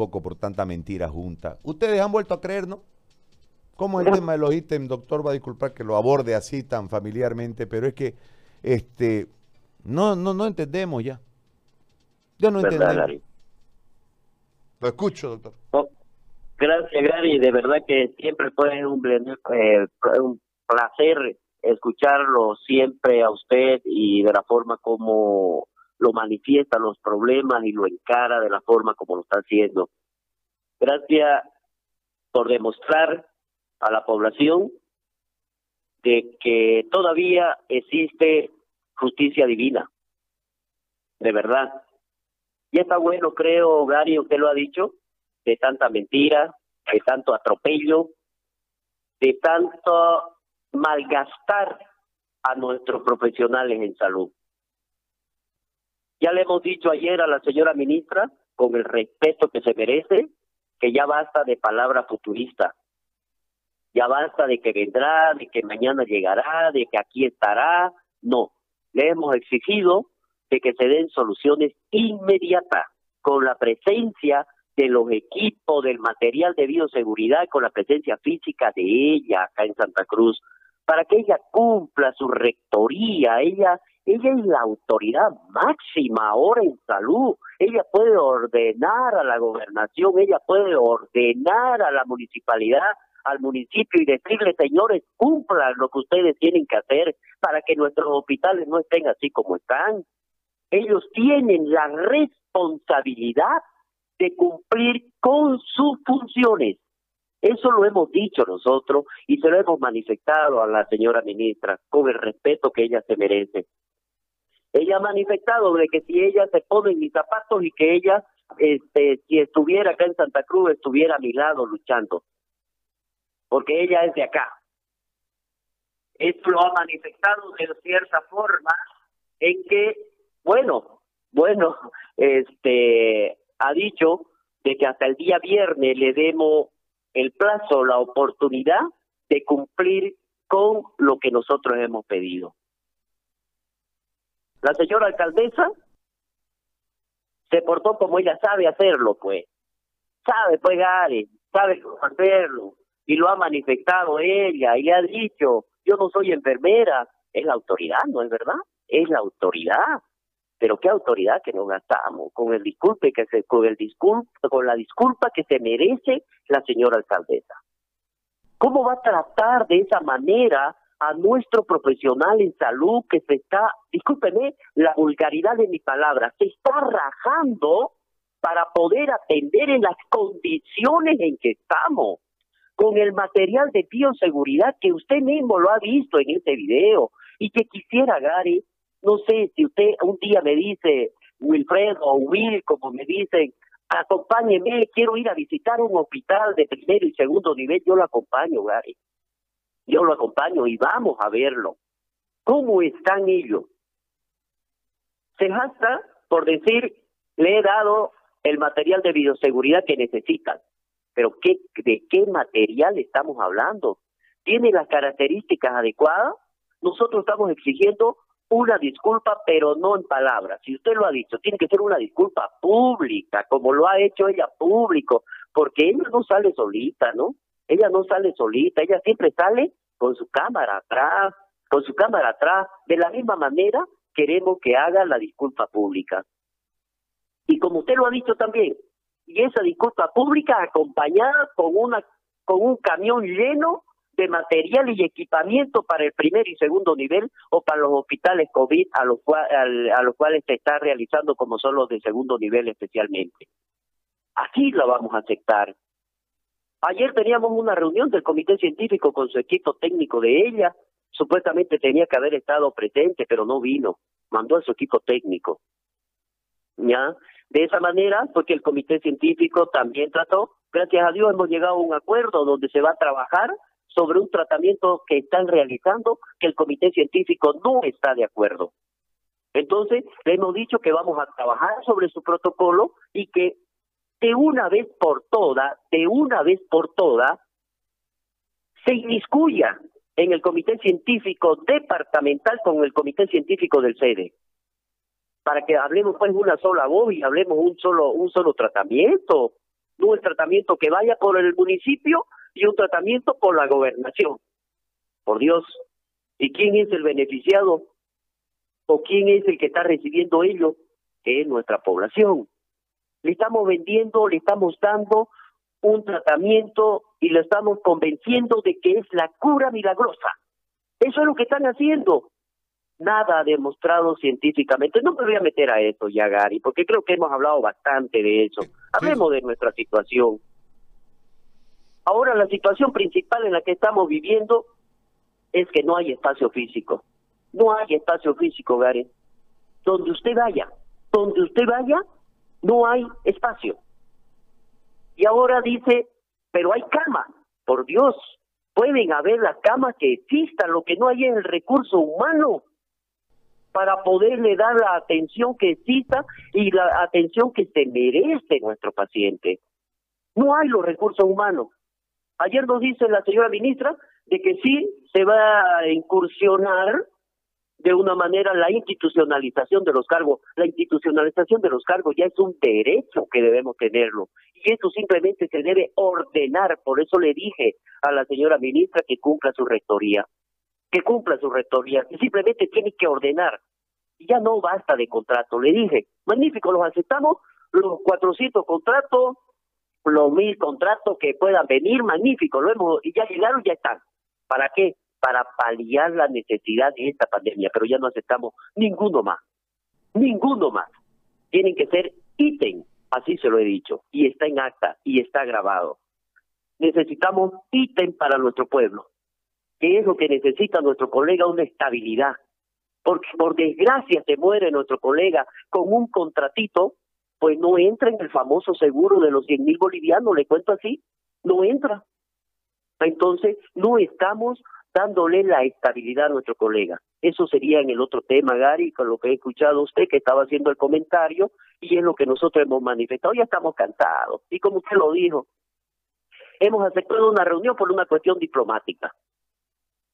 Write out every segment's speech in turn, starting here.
poco por tanta mentira junta. Ustedes han vuelto a creer, ¿no? ¿Cómo el tema de los ítems, doctor, va a disculpar que lo aborde así tan familiarmente, pero es que este no, no, no entendemos ya. Ya no entendemos. Lo escucho, doctor. Gracias, Gary. De verdad que siempre fue un, eh, un placer escucharlo siempre a usted y de la forma como lo manifiesta los problemas y lo encara de la forma como lo está haciendo. Gracias por demostrar a la población de que todavía existe justicia divina. De verdad. Y está bueno, creo, Gary, usted lo ha dicho, de tanta mentira, de tanto atropello, de tanto malgastar a nuestros profesionales en salud. Ya le hemos dicho ayer a la señora ministra, con el respeto que se merece, que ya basta de palabra futurista. Ya basta de que vendrá, de que mañana llegará, de que aquí estará. No, le hemos exigido de que se den soluciones inmediatas con la presencia de los equipos, del material de bioseguridad, con la presencia física de ella acá en Santa Cruz, para que ella cumpla su rectoría. Ella ella es la autoridad máxima ahora en salud. Ella puede ordenar a la gobernación, ella puede ordenar a la municipalidad, al municipio y decirle, señores, cumplan lo que ustedes tienen que hacer para que nuestros hospitales no estén así como están. Ellos tienen la responsabilidad de cumplir con sus funciones. Eso lo hemos dicho nosotros y se lo hemos manifestado a la señora ministra con el respeto que ella se merece. Ella ha manifestado de que si ella se pone mis zapatos y que ella, este, si estuviera acá en Santa Cruz, estuviera a mi lado luchando. Porque ella es de acá. Esto lo ha manifestado de cierta forma en que, bueno, bueno, este, ha dicho de que hasta el día viernes le demos el plazo, la oportunidad de cumplir con lo que nosotros hemos pedido. La señora alcaldesa se portó como ella sabe hacerlo, pues. Sabe, pues, Gary, sabe hacerlo. Y lo ha manifestado ella y le ha dicho, yo no soy enfermera. Es la autoridad, ¿no es verdad? Es la autoridad. Pero qué autoridad que nos gastamos con el disculpe que se, con el disculpe, con la disculpa que se merece la señora alcaldesa. ¿Cómo va a tratar de esa manera a nuestro profesional en salud que se está, discúlpeme la vulgaridad de mi palabra, se está rajando para poder atender en las condiciones en que estamos, con el material de bioseguridad que usted mismo lo ha visto en este video y que quisiera, Gary, no sé si usted un día me dice, Wilfredo o Will, como me dicen, acompáñeme, quiero ir a visitar un hospital de primero y segundo nivel, yo lo acompaño, Gary yo lo acompaño y vamos a verlo. ¿Cómo están ellos? Se jasta por decir, le he dado el material de bioseguridad que necesitan. Pero ¿qué, ¿de qué material estamos hablando? ¿Tiene las características adecuadas? Nosotros estamos exigiendo una disculpa, pero no en palabras. Si usted lo ha dicho, tiene que ser una disculpa pública, como lo ha hecho ella público, porque ella no sale solita, ¿no? Ella no sale solita, ella siempre sale con su cámara atrás, con su cámara atrás. De la misma manera, queremos que haga la disculpa pública. Y como usted lo ha dicho también, y esa disculpa pública acompañada con una con un camión lleno de material y equipamiento para el primer y segundo nivel o para los hospitales COVID a los, a los cuales se está realizando como son los de segundo nivel especialmente. Aquí la vamos a aceptar. Ayer teníamos una reunión del comité científico con su equipo técnico de ella. Supuestamente tenía que haber estado presente, pero no vino. Mandó a su equipo técnico. ¿Ya? De esa manera, porque el comité científico también trató, gracias a Dios hemos llegado a un acuerdo donde se va a trabajar sobre un tratamiento que están realizando que el comité científico no está de acuerdo. Entonces, le hemos dicho que vamos a trabajar sobre su protocolo y que de una vez por todas, de una vez por todas, se inmiscuya en el comité científico departamental con el comité científico del sede para que hablemos pues una sola voz y hablemos un solo un solo tratamiento tratamiento que vaya por el municipio y un tratamiento por la gobernación. Por Dios. ¿Y quién es el beneficiado? ¿O quién es el que está recibiendo ello? Que es nuestra población. Le estamos vendiendo, le estamos dando un tratamiento y le estamos convenciendo de que es la cura milagrosa. Eso es lo que están haciendo. Nada demostrado científicamente. No me voy a meter a eso ya, Gary, porque creo que hemos hablado bastante de eso. Hablemos de nuestra situación. Ahora la situación principal en la que estamos viviendo es que no hay espacio físico. No hay espacio físico, Gary. Donde usted vaya, donde usted vaya, no hay espacio. Y ahora dice, pero hay cama. Por Dios, pueden haber las camas que existan, lo que no hay es el recurso humano para poderle dar la atención que exista y la atención que se merece nuestro paciente. No hay los recursos humanos. Ayer nos dice la señora ministra de que sí se va a incursionar de una manera la institucionalización de los cargos. La institucionalización de los cargos ya es un derecho que debemos tenerlo. Y eso simplemente se debe ordenar. Por eso le dije a la señora ministra que cumpla su rectoría. Que cumpla su rectoría. Que simplemente tiene que ordenar. Ya no basta de contrato. Le dije, magnífico, los aceptamos, los 400 contratos, los mil contratos que puedan venir, magnífico, lo hemos, ya llegaron, ya están. ¿Para qué? Para paliar la necesidad de esta pandemia, pero ya no aceptamos ninguno más, ninguno más. Tienen que ser ítem, así se lo he dicho, y está en acta y está grabado. Necesitamos ítem para nuestro pueblo, que es lo que necesita nuestro colega, una estabilidad. Porque por desgracia se muere nuestro colega con un contratito, pues no entra en el famoso seguro de los 100 mil bolivianos, le cuento así, no entra. Entonces, no estamos dándole la estabilidad a nuestro colega. Eso sería en el otro tema, Gary, con lo que he escuchado usted que estaba haciendo el comentario y es lo que nosotros hemos manifestado. Ya estamos cansados. Y como usted lo dijo, hemos aceptado una reunión por una cuestión diplomática.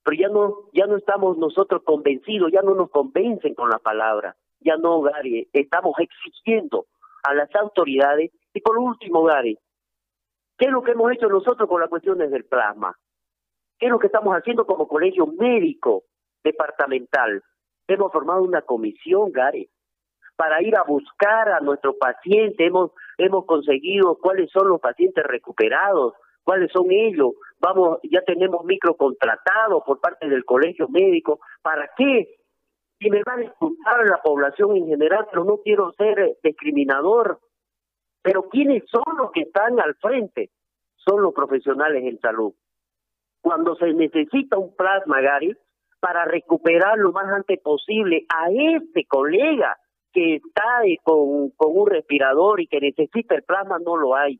Pero ya no, ya no estamos nosotros convencidos, ya no nos convencen con la palabra. Ya no, Gary, estamos exigiendo a las autoridades. Y por último, Gary, ¿qué es lo que hemos hecho nosotros con las cuestiones del plasma? ¿Qué es lo que estamos haciendo como colegio médico departamental? Hemos formado una comisión, Gary, para ir a buscar a nuestro paciente. Hemos, hemos conseguido cuáles son los pacientes recuperados, cuáles son ellos. Vamos, ya tenemos microcontratados por parte del colegio médico. ¿Para qué? Y me van a escuchar la población en general, pero no quiero ser discriminador. Pero ¿quiénes son los que están al frente? Son los profesionales en salud cuando se necesita un plasma, Gary, para recuperar lo más antes posible a este colega que está con, con un respirador y que necesita el plasma, no lo hay.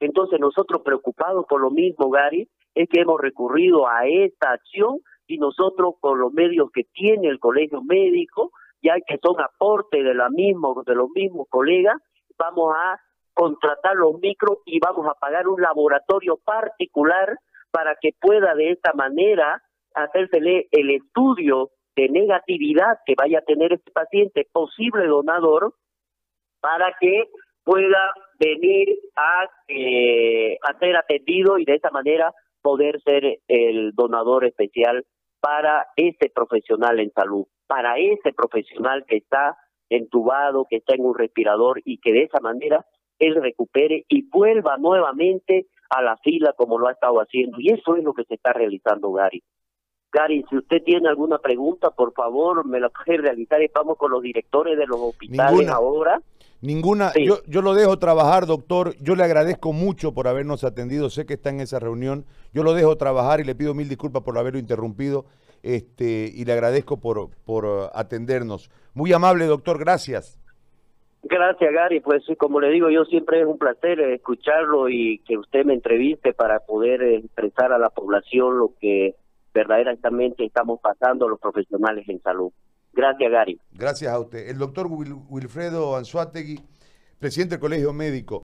Entonces nosotros preocupados por lo mismo, Gary, es que hemos recurrido a esta acción y nosotros con los medios que tiene el colegio médico, ya que son aporte de la misma, de los mismos colegas, vamos a contratar los micros y vamos a pagar un laboratorio particular para que pueda de esta manera hacérsele el estudio de negatividad que vaya a tener este paciente posible donador para que pueda venir a, eh, a ser atendido y de esta manera poder ser el donador especial para ese profesional en salud, para ese profesional que está entubado, que está en un respirador y que de esa manera él recupere y vuelva nuevamente a la fila como lo ha estado haciendo. Y eso es lo que se está realizando, Gary. Gary, si usted tiene alguna pregunta, por favor, me la puede realizar. Estamos con los directores de los hospitales ahora. Ninguna, yo, yo lo dejo trabajar, doctor. Yo le agradezco mucho por habernos atendido. Sé que está en esa reunión. Yo lo dejo trabajar y le pido mil disculpas por haberlo interrumpido. Este, y le agradezco por, por atendernos. Muy amable, doctor. Gracias. Gracias, Gary. Pues como le digo, yo siempre es un placer escucharlo y que usted me entreviste para poder expresar a la población lo que verdaderamente estamos pasando los profesionales en salud. Gracias, Gary. Gracias a usted. El doctor Wilfredo Anzuategui, presidente del Colegio Médico.